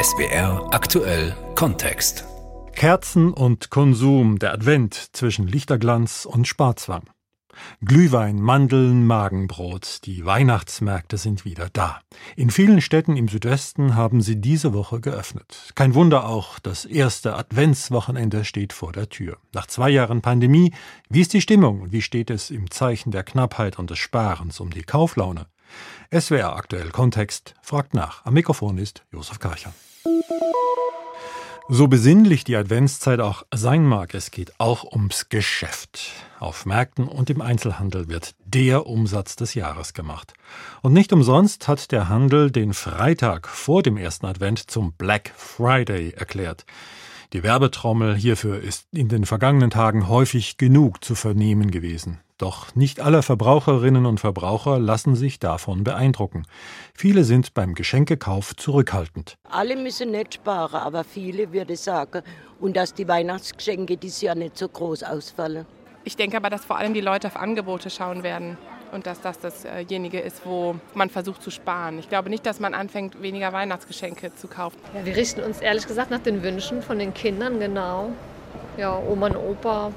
SBR aktuell Kontext. Kerzen und Konsum, der Advent zwischen Lichterglanz und Sparzwang. Glühwein, Mandeln, Magenbrot, die Weihnachtsmärkte sind wieder da. In vielen Städten im Südwesten haben sie diese Woche geöffnet. Kein Wunder auch, das erste Adventswochenende steht vor der Tür. Nach zwei Jahren Pandemie, wie ist die Stimmung und wie steht es im Zeichen der Knappheit und des Sparens um die Kauflaune? SWR aktuell Kontext fragt nach. Am Mikrofon ist Josef Karcher. So besinnlich die Adventszeit auch sein mag, es geht auch ums Geschäft. Auf Märkten und im Einzelhandel wird der Umsatz des Jahres gemacht. Und nicht umsonst hat der Handel den Freitag vor dem ersten Advent zum Black Friday erklärt. Die Werbetrommel hierfür ist in den vergangenen Tagen häufig genug zu vernehmen gewesen. Doch nicht alle Verbraucherinnen und Verbraucher lassen sich davon beeindrucken. Viele sind beim Geschenkekauf zurückhaltend. Alle müssen nicht sparen, aber viele würde sagen, und dass die Weihnachtsgeschenke dieses Jahr nicht so groß ausfallen. Ich denke aber, dass vor allem die Leute auf Angebote schauen werden und dass das dasjenige ist, wo man versucht zu sparen. Ich glaube nicht, dass man anfängt, weniger Weihnachtsgeschenke zu kaufen. Ja, wir richten uns ehrlich gesagt nach den Wünschen von den Kindern, genau. Ja, Oma und Opa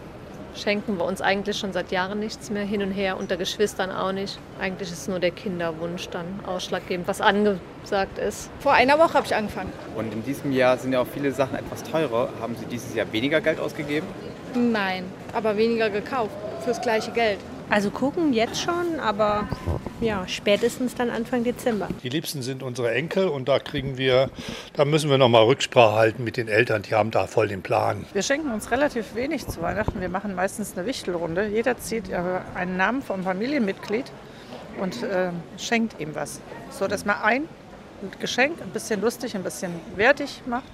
schenken wir uns eigentlich schon seit Jahren nichts mehr hin und her, unter Geschwistern auch nicht. Eigentlich ist nur der Kinderwunsch dann ausschlaggebend, was angesagt ist. Vor einer Woche habe ich angefangen. Und in diesem Jahr sind ja auch viele Sachen etwas teurer. Haben Sie dieses Jahr weniger Geld ausgegeben? Nein, aber weniger gekauft fürs gleiche Geld. Also gucken jetzt schon, aber ja, spätestens dann Anfang Dezember. Die Liebsten sind unsere Enkel und da kriegen wir, da müssen wir noch mal Rücksprache halten mit den Eltern, die haben da voll den Plan. Wir schenken uns relativ wenig zu Weihnachten. Wir machen meistens eine Wichtelrunde. Jeder zieht einen Namen vom Familienmitglied und äh, schenkt ihm was, so dass man ein Geschenk ein bisschen lustig, ein bisschen wertig macht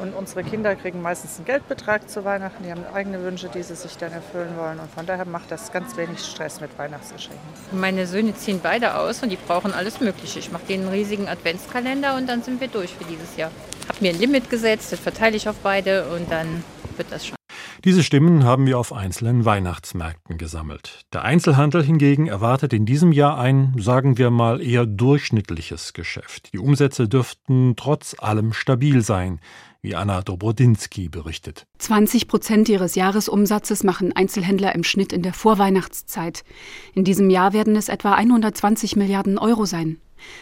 und unsere Kinder kriegen meistens einen Geldbetrag zu Weihnachten. Die haben eigene Wünsche, die sie sich dann erfüllen wollen. Und von daher macht das ganz wenig Stress mit Weihnachtsgeschenken. Meine Söhne ziehen beide aus und die brauchen alles Mögliche. Ich mache denen einen riesigen Adventskalender und dann sind wir durch für dieses Jahr. Habe mir ein Limit gesetzt, das verteile ich auf beide und dann wird das schon. Diese Stimmen haben wir auf einzelnen Weihnachtsmärkten gesammelt. Der Einzelhandel hingegen erwartet in diesem Jahr ein, sagen wir mal, eher durchschnittliches Geschäft. Die Umsätze dürften trotz allem stabil sein wie Anna Dobrodinsky berichtet. 20 Prozent ihres Jahresumsatzes machen Einzelhändler im Schnitt in der Vorweihnachtszeit. In diesem Jahr werden es etwa 120 Milliarden Euro sein.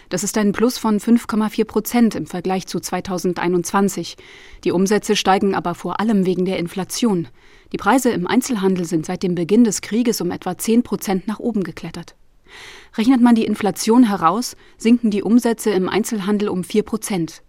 Das ist ein Plus von 5,4 Prozent im Vergleich zu 2021. Die Umsätze steigen aber vor allem wegen der Inflation. Die Preise im Einzelhandel sind seit dem Beginn des Krieges um etwa 10 Prozent nach oben geklettert. Rechnet man die Inflation heraus, sinken die Umsätze im Einzelhandel um 4 Prozent.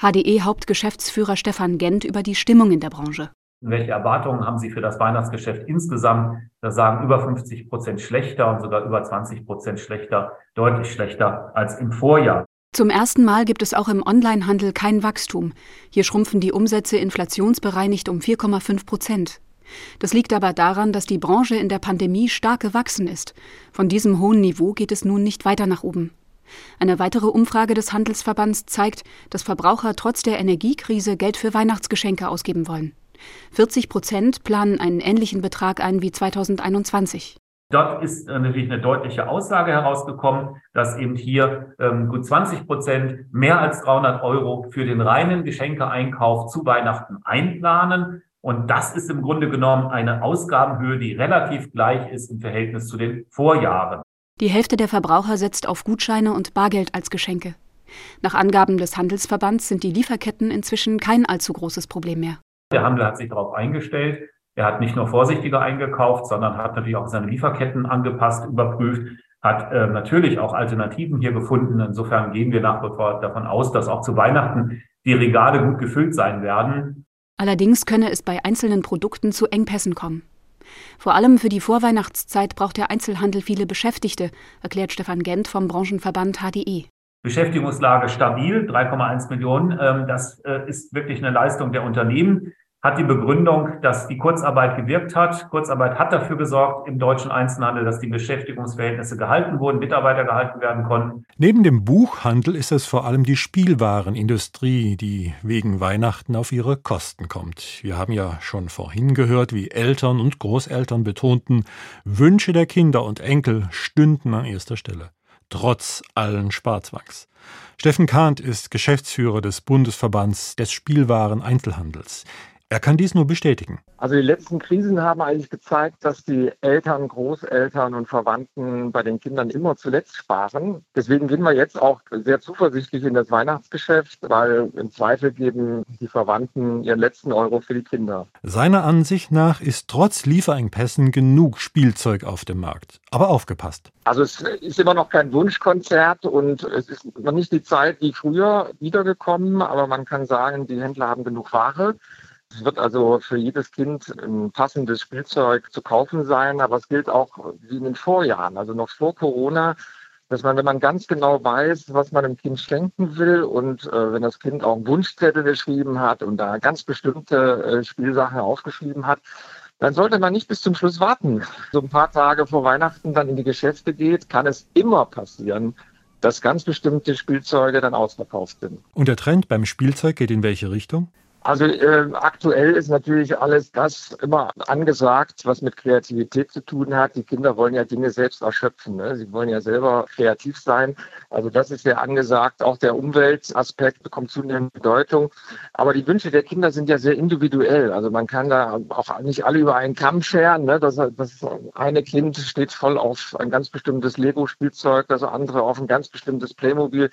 HDE-Hauptgeschäftsführer Stefan Gent über die Stimmung in der Branche. Welche Erwartungen haben Sie für das Weihnachtsgeschäft insgesamt? Da sagen über 50 Prozent schlechter und sogar über 20 Prozent schlechter, deutlich schlechter als im Vorjahr. Zum ersten Mal gibt es auch im Onlinehandel kein Wachstum. Hier schrumpfen die Umsätze inflationsbereinigt um 4,5 Prozent. Das liegt aber daran, dass die Branche in der Pandemie stark gewachsen ist. Von diesem hohen Niveau geht es nun nicht weiter nach oben. Eine weitere Umfrage des Handelsverbands zeigt, dass Verbraucher trotz der Energiekrise Geld für Weihnachtsgeschenke ausgeben wollen. 40 Prozent planen einen ähnlichen Betrag ein wie 2021. Dort ist äh, natürlich eine deutliche Aussage herausgekommen, dass eben hier ähm, gut 20 Prozent mehr als 300 Euro für den reinen Geschenkeeinkauf zu Weihnachten einplanen. Und das ist im Grunde genommen eine Ausgabenhöhe, die relativ gleich ist im Verhältnis zu den Vorjahren. Die Hälfte der Verbraucher setzt auf Gutscheine und Bargeld als Geschenke. Nach Angaben des Handelsverbands sind die Lieferketten inzwischen kein allzu großes Problem mehr. Der Handel hat sich darauf eingestellt. Er hat nicht nur vorsichtiger eingekauft, sondern hat natürlich auch seine Lieferketten angepasst, überprüft, hat äh, natürlich auch Alternativen hier gefunden. Insofern gehen wir nach wie vor davon aus, dass auch zu Weihnachten die Regale gut gefüllt sein werden. Allerdings könne es bei einzelnen Produkten zu Engpässen kommen. Vor allem für die Vorweihnachtszeit braucht der Einzelhandel viele Beschäftigte, erklärt Stefan Gent vom Branchenverband HDE. Beschäftigungslage stabil, 3,1 Millionen. Ähm, das äh, ist wirklich eine Leistung der Unternehmen hat die Begründung, dass die Kurzarbeit gewirkt hat. Kurzarbeit hat dafür gesorgt im deutschen Einzelhandel, dass die Beschäftigungsverhältnisse gehalten wurden, Mitarbeiter gehalten werden konnten. Neben dem Buchhandel ist es vor allem die Spielwarenindustrie, die wegen Weihnachten auf ihre Kosten kommt. Wir haben ja schon vorhin gehört, wie Eltern und Großeltern betonten, Wünsche der Kinder und Enkel stünden an erster Stelle. trotz allen Sparzwangs. Steffen Kahnt ist Geschäftsführer des Bundesverbands des Spielwaren Einzelhandels. Er kann dies nur bestätigen. Also die letzten Krisen haben eigentlich gezeigt, dass die Eltern, Großeltern und Verwandten bei den Kindern immer zuletzt sparen. Deswegen gehen wir jetzt auch sehr zuversichtlich in das Weihnachtsgeschäft, weil im Zweifel geben die Verwandten ihren letzten Euro für die Kinder. Seiner Ansicht nach ist trotz Lieferengpässen genug Spielzeug auf dem Markt. Aber aufgepasst. Also es ist immer noch kein Wunschkonzert und es ist noch nicht die Zeit wie früher wiedergekommen, aber man kann sagen, die Händler haben genug Ware. Es wird also für jedes Kind ein passendes Spielzeug zu kaufen sein, aber es gilt auch wie in den Vorjahren, also noch vor Corona, dass man, wenn man ganz genau weiß, was man dem Kind schenken will und äh, wenn das Kind auch einen Wunschzettel geschrieben hat und da ganz bestimmte äh, Spielsachen aufgeschrieben hat, dann sollte man nicht bis zum Schluss warten. So ein paar Tage vor Weihnachten dann in die Geschäfte geht, kann es immer passieren, dass ganz bestimmte Spielzeuge dann ausverkauft sind. Und der Trend beim Spielzeug geht in welche Richtung? Also äh, aktuell ist natürlich alles das immer angesagt, was mit Kreativität zu tun hat. Die Kinder wollen ja Dinge selbst erschöpfen. Ne? Sie wollen ja selber kreativ sein. Also das ist sehr angesagt. Auch der Umweltaspekt bekommt zunehmend Bedeutung. Aber die Wünsche der Kinder sind ja sehr individuell. Also man kann da auch nicht alle über einen Kamm scheren. Ne? Das, das eine Kind steht voll auf ein ganz bestimmtes Lego-Spielzeug, das andere auf ein ganz bestimmtes Playmobil.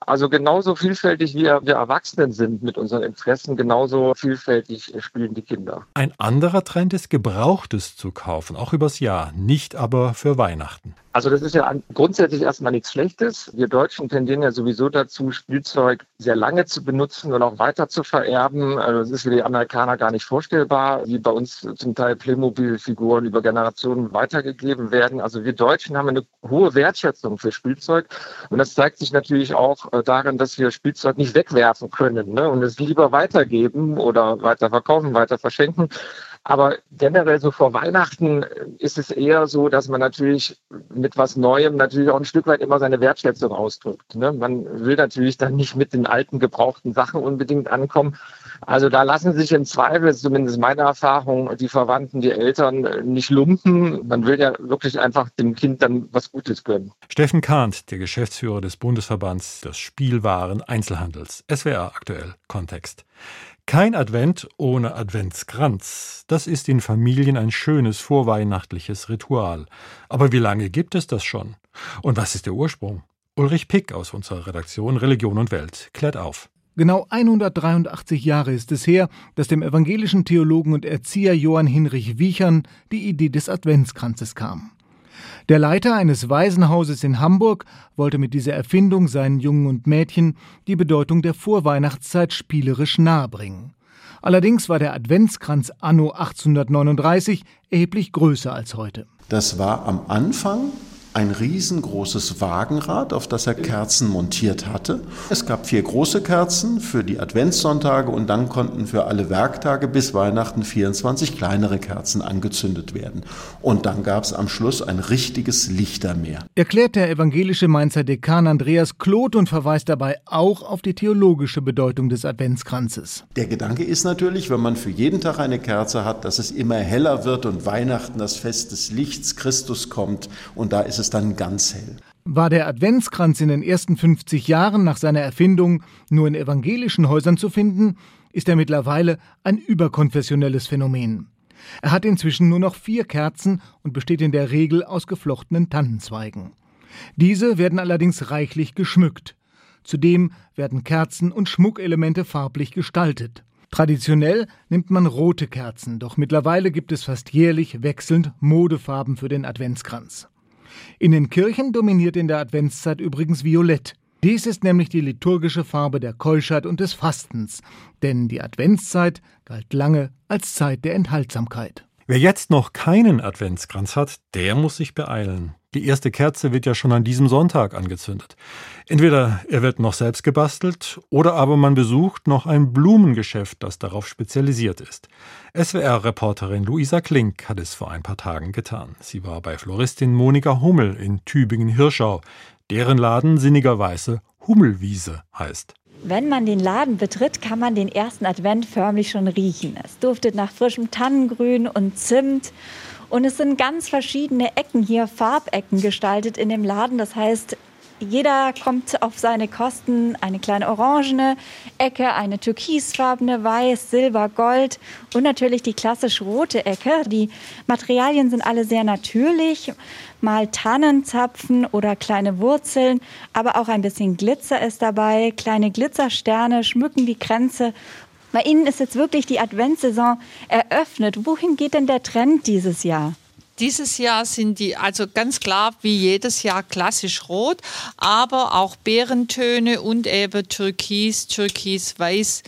Also genauso vielfältig wie wir Erwachsenen sind mit unseren Interessen, genauso vielfältig spielen die Kinder. Ein anderer Trend ist, Gebrauchtes zu kaufen, auch übers Jahr, nicht aber für Weihnachten. Also das ist ja grundsätzlich erstmal nichts Schlechtes. Wir Deutschen tendieren ja sowieso dazu, Spielzeug sehr lange zu benutzen und auch weiter zu vererben. Also das ist für die Amerikaner gar nicht vorstellbar, wie bei uns zum Teil Playmobil-Figuren über Generationen weitergegeben werden. Also wir Deutschen haben eine hohe Wertschätzung für Spielzeug und das zeigt sich natürlich auch äh, darin, dass wir Spielzeug nicht wegwerfen können ne? und es lieber weitergeben oder weiter verkaufen, weiter verschenken. Aber generell so vor Weihnachten ist es eher so, dass man natürlich mit was Neuem natürlich auch ein Stück weit immer seine Wertschätzung ausdrückt. Ne? Man will natürlich dann nicht mit den alten gebrauchten Sachen unbedingt ankommen. Also da lassen sich im Zweifel, zumindest meine Erfahrung, die Verwandten, die Eltern nicht lumpen. Man will ja wirklich einfach dem Kind dann was Gutes gönnen. Steffen Kahnt, der Geschäftsführer des Bundesverbands des Spielwaren Einzelhandels. SWR aktuell Kontext. Kein Advent ohne Adventskranz. Das ist in Familien ein schönes vorweihnachtliches Ritual. Aber wie lange gibt es das schon? Und was ist der Ursprung? Ulrich Pick aus unserer Redaktion Religion und Welt klärt auf. Genau 183 Jahre ist es her, dass dem evangelischen Theologen und Erzieher Johann Hinrich Wiechern die Idee des Adventskranzes kam. Der Leiter eines Waisenhauses in Hamburg wollte mit dieser Erfindung seinen Jungen und Mädchen die Bedeutung der Vorweihnachtszeit spielerisch nahebringen. Allerdings war der Adventskranz anno 1839 erheblich größer als heute. Das war am Anfang ein riesengroßes Wagenrad, auf das er Kerzen montiert hatte. Es gab vier große Kerzen für die Adventssonntage und dann konnten für alle Werktage bis Weihnachten 24 kleinere Kerzen angezündet werden. Und dann gab es am Schluss ein richtiges Lichtermeer. Erklärt der evangelische Mainzer Dekan Andreas Kloth und verweist dabei auch auf die theologische Bedeutung des Adventskranzes. Der Gedanke ist natürlich, wenn man für jeden Tag eine Kerze hat, dass es immer heller wird und Weihnachten das Fest des Lichts Christus kommt und da ist es es dann ganz hell. War der Adventskranz in den ersten 50 Jahren nach seiner Erfindung nur in evangelischen Häusern zu finden, ist er mittlerweile ein überkonfessionelles Phänomen. Er hat inzwischen nur noch vier Kerzen und besteht in der Regel aus geflochtenen Tannenzweigen. Diese werden allerdings reichlich geschmückt. Zudem werden Kerzen und Schmuckelemente farblich gestaltet. Traditionell nimmt man rote Kerzen, doch mittlerweile gibt es fast jährlich wechselnd Modefarben für den Adventskranz. In den Kirchen dominiert in der Adventszeit übrigens Violett. Dies ist nämlich die liturgische Farbe der Keuschheit und des Fastens, denn die Adventszeit galt lange als Zeit der Enthaltsamkeit. Wer jetzt noch keinen Adventskranz hat, der muss sich beeilen. Die erste Kerze wird ja schon an diesem Sonntag angezündet. Entweder er wird noch selbst gebastelt oder aber man besucht noch ein Blumengeschäft, das darauf spezialisiert ist. SWR-Reporterin Luisa Klink hat es vor ein paar Tagen getan. Sie war bei Floristin Monika Hummel in Tübingen-Hirschau, deren Laden sinnigerweise Hummelwiese heißt. Wenn man den Laden betritt, kann man den ersten Advent förmlich schon riechen. Es duftet nach frischem Tannengrün und Zimt. Und es sind ganz verschiedene Ecken hier, Farbecken gestaltet in dem Laden. Das heißt, Jeder kommt auf seine Kosten. Eine kleine orangene Ecke, eine türkisfarbene, weiß, silber, gold und natürlich die klassisch rote Ecke. Die Materialien sind alle sehr natürlich. Mal Tannenzapfen oder kleine Wurzeln, aber auch ein bisschen Glitzer ist dabei. Kleine Glitzersterne schmücken die Grenze bei Ihnen ist jetzt wirklich die Adventssaison eröffnet. Wohin geht denn der Trend dieses Jahr? Dieses Jahr sind die also ganz klar wie jedes Jahr klassisch rot, aber auch Beerentöne und eben Türkis, Türkis-Weiß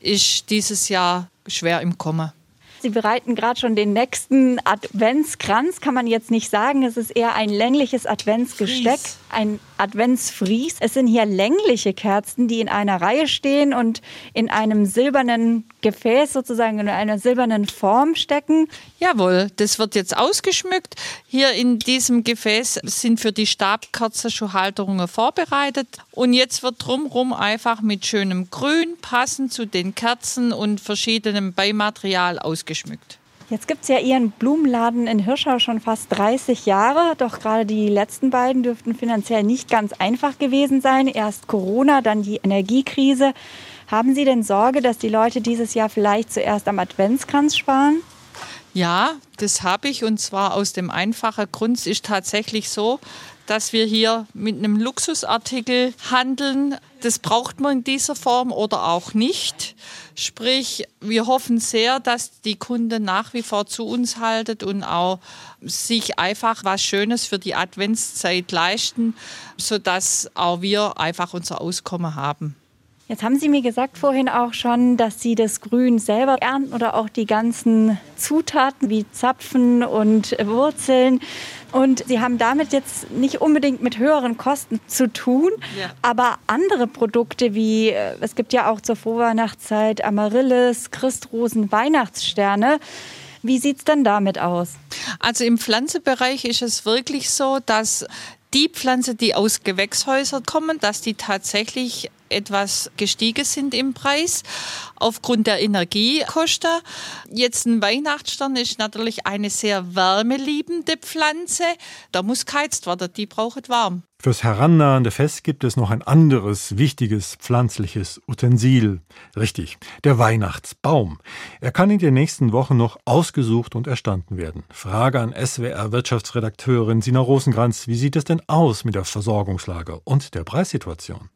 ist dieses Jahr schwer im Kommen. Sie bereiten gerade schon den nächsten Adventskranz, kann man jetzt nicht sagen. Es ist eher ein längliches Adventsgesteck, Fries. Ein Adventsfries. Es sind hier längliche Kerzen, die in einer Reihe stehen und in einem silbernen Gefäß sozusagen in einer silbernen Form stecken. Jawohl, das wird jetzt ausgeschmückt. Hier in diesem Gefäß sind für die Stabkerze schon Halterungen vorbereitet. Und jetzt wird drumherum einfach mit schönem Grün passend zu den Kerzen und verschiedenem Beimaterial ausgeschmückt. Jetzt gibt es ja Ihren Blumenladen in Hirschau schon fast 30 Jahre. Doch gerade die letzten beiden dürften finanziell nicht ganz einfach gewesen sein. Erst Corona, dann die Energiekrise. Haben Sie denn Sorge, dass die Leute dieses Jahr vielleicht zuerst am Adventskranz sparen? Ja, das habe ich und zwar aus dem einfachen Grund es ist tatsächlich so, dass wir hier mit einem Luxusartikel handeln. Das braucht man in dieser Form oder auch nicht. Sprich, wir hoffen sehr, dass die Kunden nach wie vor zu uns halten und auch sich einfach was Schönes für die Adventszeit leisten, sodass auch wir einfach unser Auskommen haben. Jetzt haben Sie mir gesagt vorhin auch schon, dass Sie das Grün selber ernten oder auch die ganzen Zutaten wie Zapfen und Wurzeln. Und Sie haben damit jetzt nicht unbedingt mit höheren Kosten zu tun, ja. aber andere Produkte wie, äh, es gibt ja auch zur Vorweihnachtszeit Amaryllis, Christrosen, Weihnachtssterne. Wie sieht es denn damit aus? Also im Pflanzenbereich ist es wirklich so, dass die Pflanzen, die aus Gewächshäusern kommen, dass die tatsächlich etwas gestiegen sind im Preis aufgrund der Energiekosten. Jetzt ein Weihnachtsstern ist natürlich eine sehr wärmeliebende Pflanze. Da muss geheizt werden, die braucht warm. Fürs herannahende Fest gibt es noch ein anderes wichtiges pflanzliches Utensil. Richtig, der Weihnachtsbaum. Er kann in den nächsten Wochen noch ausgesucht und erstanden werden. Frage an SWR-Wirtschaftsredakteurin Sina Rosenkranz, wie sieht es denn aus mit der Versorgungslage und der Preissituation?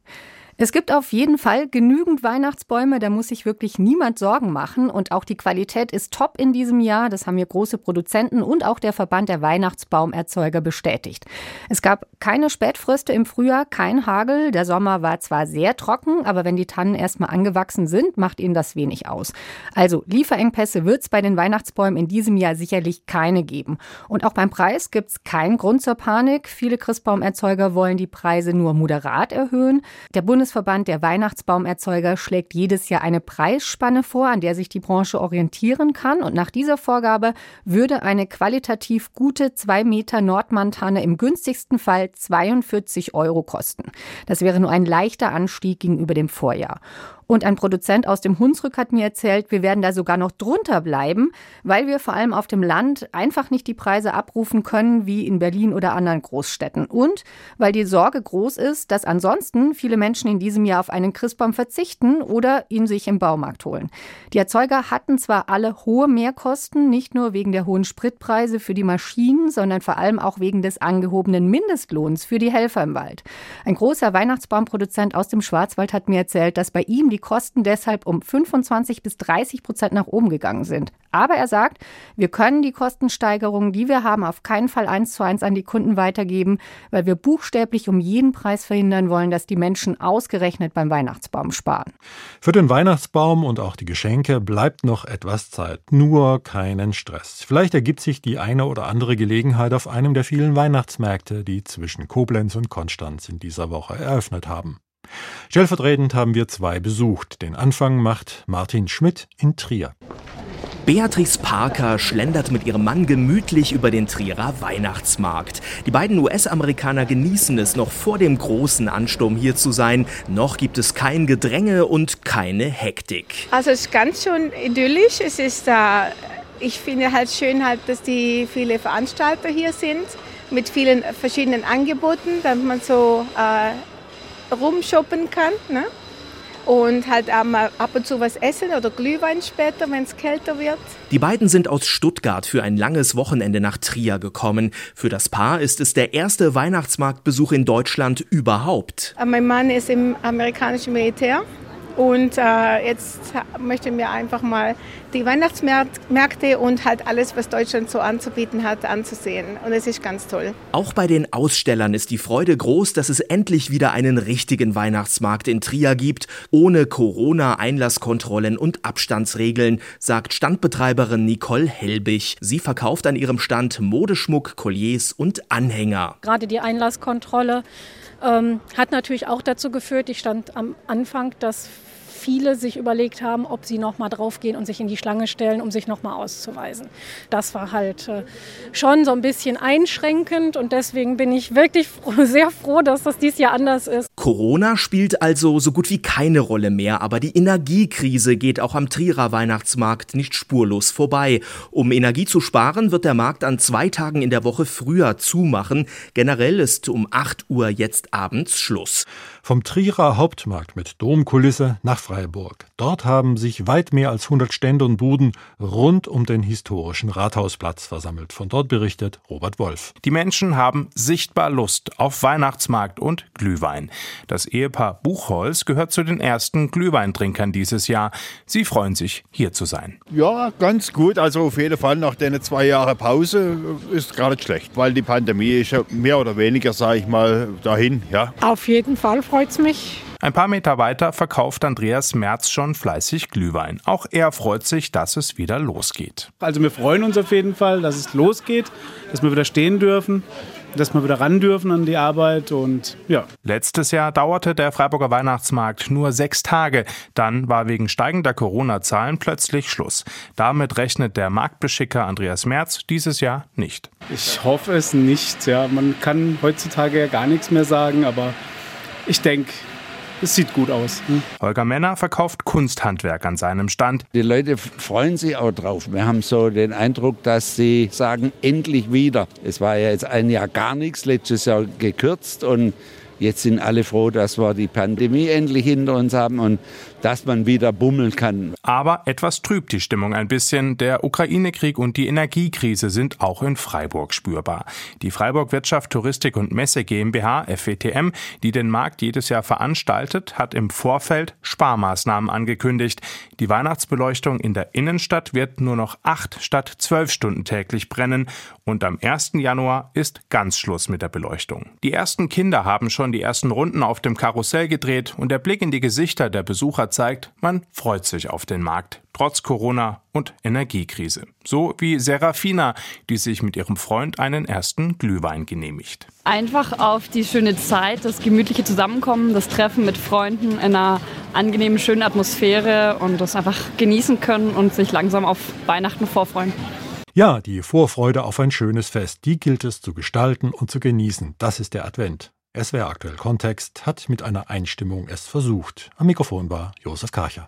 Es gibt auf jeden Fall genügend Weihnachtsbäume, da muss sich wirklich niemand Sorgen machen. Und auch die Qualität ist top in diesem Jahr. Das haben mir große Produzenten und auch der Verband der Weihnachtsbaumerzeuger bestätigt. Es gab keine Spätfröste im Frühjahr, kein Hagel. Der Sommer war zwar sehr trocken, aber wenn die Tannen erstmal angewachsen sind, macht ihnen das wenig aus. Also Lieferengpässe wird es bei den Weihnachtsbäumen in diesem Jahr sicherlich keine geben. Und auch beim Preis gibt es keinen Grund zur Panik. Viele Christbaumerzeuger wollen die Preise nur moderat erhöhen. Der Bundes Bundesverband der Weihnachtsbaumerzeuger schlägt jedes Jahr eine Preisspanne vor, an der sich die Branche orientieren kann. Und nach dieser Vorgabe würde eine qualitativ gute 2 Meter Nordmantanne im günstigsten Fall 42 Euro kosten. Das wäre nur ein leichter Anstieg gegenüber dem Vorjahr. Und ein Produzent aus dem Hunsrück hat mir erzählt, wir werden da sogar noch drunter bleiben, weil wir vor allem auf dem Land einfach nicht die Preise abrufen können wie in Berlin oder anderen Großstädten. Und weil die Sorge groß ist, dass ansonsten viele Menschen in diesem Jahr auf einen Christbaum verzichten oder ihn sich im Baumarkt holen. Die Erzeuger hatten zwar alle hohe Mehrkosten, nicht nur wegen der hohen Spritpreise für die Maschinen, sondern vor allem auch wegen des angehobenen Mindestlohns für die Helfer im Wald. Ein großer Weihnachtsbaumproduzent aus dem Schwarzwald hat mir erzählt, dass bei ihm die Kosten deshalb um 25 bis 30 Prozent nach oben gegangen sind. Aber er sagt, wir können die Kostensteigerungen, die wir haben, auf keinen Fall eins zu eins an die Kunden weitergeben, weil wir buchstäblich um jeden Preis verhindern wollen, dass die Menschen ausgerechnet beim Weihnachtsbaum sparen. Für den Weihnachtsbaum und auch die Geschenke bleibt noch etwas Zeit. Nur keinen Stress. Vielleicht ergibt sich die eine oder andere Gelegenheit auf einem der vielen Weihnachtsmärkte, die zwischen Koblenz und Konstanz in dieser Woche eröffnet haben. Stellvertretend haben wir zwei besucht. Den Anfang macht Martin Schmidt in Trier. Beatrice Parker schlendert mit ihrem Mann gemütlich über den Trierer Weihnachtsmarkt. Die beiden US-Amerikaner genießen es, noch vor dem großen Ansturm hier zu sein. Noch gibt es kein Gedränge und keine Hektik. Also es ist ganz schön idyllisch. Es ist da, ich finde halt schön halt, dass die viele Veranstalter hier sind mit vielen verschiedenen Angeboten, damit man so äh, rumshoppen kann. Ne? Und halt ab und zu was essen oder Glühwein später, wenn es kälter wird. Die beiden sind aus Stuttgart für ein langes Wochenende nach Trier gekommen. Für das Paar ist es der erste Weihnachtsmarktbesuch in Deutschland überhaupt. Äh, mein Mann ist im amerikanischen Militär und äh, jetzt möchten wir einfach mal die Weihnachtsmärkte und halt alles, was Deutschland so anzubieten hat, anzusehen. Und es ist ganz toll. Auch bei den Ausstellern ist die Freude groß, dass es endlich wieder einen richtigen Weihnachtsmarkt in Trier gibt, ohne Corona-Einlasskontrollen und Abstandsregeln, sagt Standbetreiberin Nicole Helbig. Sie verkauft an ihrem Stand Modeschmuck, Colliers und Anhänger. Gerade die Einlasskontrolle ähm, hat natürlich auch dazu geführt, ich stand am Anfang, dass viele sich überlegt haben, ob sie noch mal draufgehen und sich in die Schlange stellen, um sich noch mal auszuweisen. Das war halt äh, schon so ein bisschen einschränkend und deswegen bin ich wirklich sehr froh, dass das dieses Jahr anders ist. Corona spielt also so gut wie keine Rolle mehr, aber die Energiekrise geht auch am Trierer Weihnachtsmarkt nicht spurlos vorbei. Um Energie zu sparen, wird der Markt an zwei Tagen in der Woche früher zumachen. Generell ist um 8 Uhr jetzt abends Schluss. Vom Trierer Hauptmarkt mit Domkulisse nach Freiburg. Dort haben sich weit mehr als 100 Stände und Buden rund um den historischen Rathausplatz versammelt. Von dort berichtet Robert Wolf. Die Menschen haben sichtbar Lust auf Weihnachtsmarkt und Glühwein. Das Ehepaar Buchholz gehört zu den ersten Glühweintrinkern dieses Jahr. Sie freuen sich, hier zu sein. Ja, ganz gut. Also auf jeden Fall nach den zwei Jahren Pause ist gar nicht schlecht, weil die Pandemie ist ja mehr oder weniger, sage ich mal, dahin. Ja. Auf jeden Fall freut es mich. Ein paar Meter weiter verkauft Andreas Merz schon fleißig Glühwein. Auch er freut sich, dass es wieder losgeht. Also wir freuen uns auf jeden Fall, dass es losgeht, dass wir wieder stehen dürfen dass wir wieder ran dürfen an die Arbeit und ja. Letztes Jahr dauerte der Freiburger Weihnachtsmarkt nur sechs Tage. Dann war wegen steigender Corona-Zahlen plötzlich Schluss. Damit rechnet der Marktbeschicker Andreas Merz dieses Jahr nicht. Ich hoffe es nicht. Ja, man kann heutzutage ja gar nichts mehr sagen, aber ich denke, es sieht gut aus. Hm? Holger Männer verkauft Kunsthandwerk an seinem Stand. Die Leute freuen sich auch drauf. Wir haben so den Eindruck, dass sie sagen, endlich wieder. Es war ja jetzt ein Jahr gar nichts, letztes Jahr gekürzt und Jetzt sind alle froh, dass wir die Pandemie endlich hinter uns haben und dass man wieder bummeln kann. Aber etwas trübt die Stimmung ein bisschen. Der Ukraine-Krieg und die Energiekrise sind auch in Freiburg spürbar. Die Freiburg Wirtschaft, Touristik und Messe GmbH, FWTM, die den Markt jedes Jahr veranstaltet, hat im Vorfeld Sparmaßnahmen angekündigt. Die Weihnachtsbeleuchtung in der Innenstadt wird nur noch acht statt zwölf Stunden täglich brennen und am 1. Januar ist ganz Schluss mit der Beleuchtung. Die ersten Kinder haben schon die ersten Runden auf dem Karussell gedreht und der Blick in die Gesichter der Besucher zeigt, man freut sich auf den Markt, trotz Corona und Energiekrise. So wie Serafina, die sich mit ihrem Freund einen ersten Glühwein genehmigt. Einfach auf die schöne Zeit, das gemütliche Zusammenkommen, das Treffen mit Freunden in einer angenehmen, schönen Atmosphäre und das einfach genießen können und sich langsam auf Weihnachten vorfreuen. Ja, die Vorfreude auf ein schönes Fest, die gilt es zu gestalten und zu genießen. Das ist der Advent. SWR aktuell Kontext hat mit einer Einstimmung es versucht. Am Mikrofon war Josef Karcher.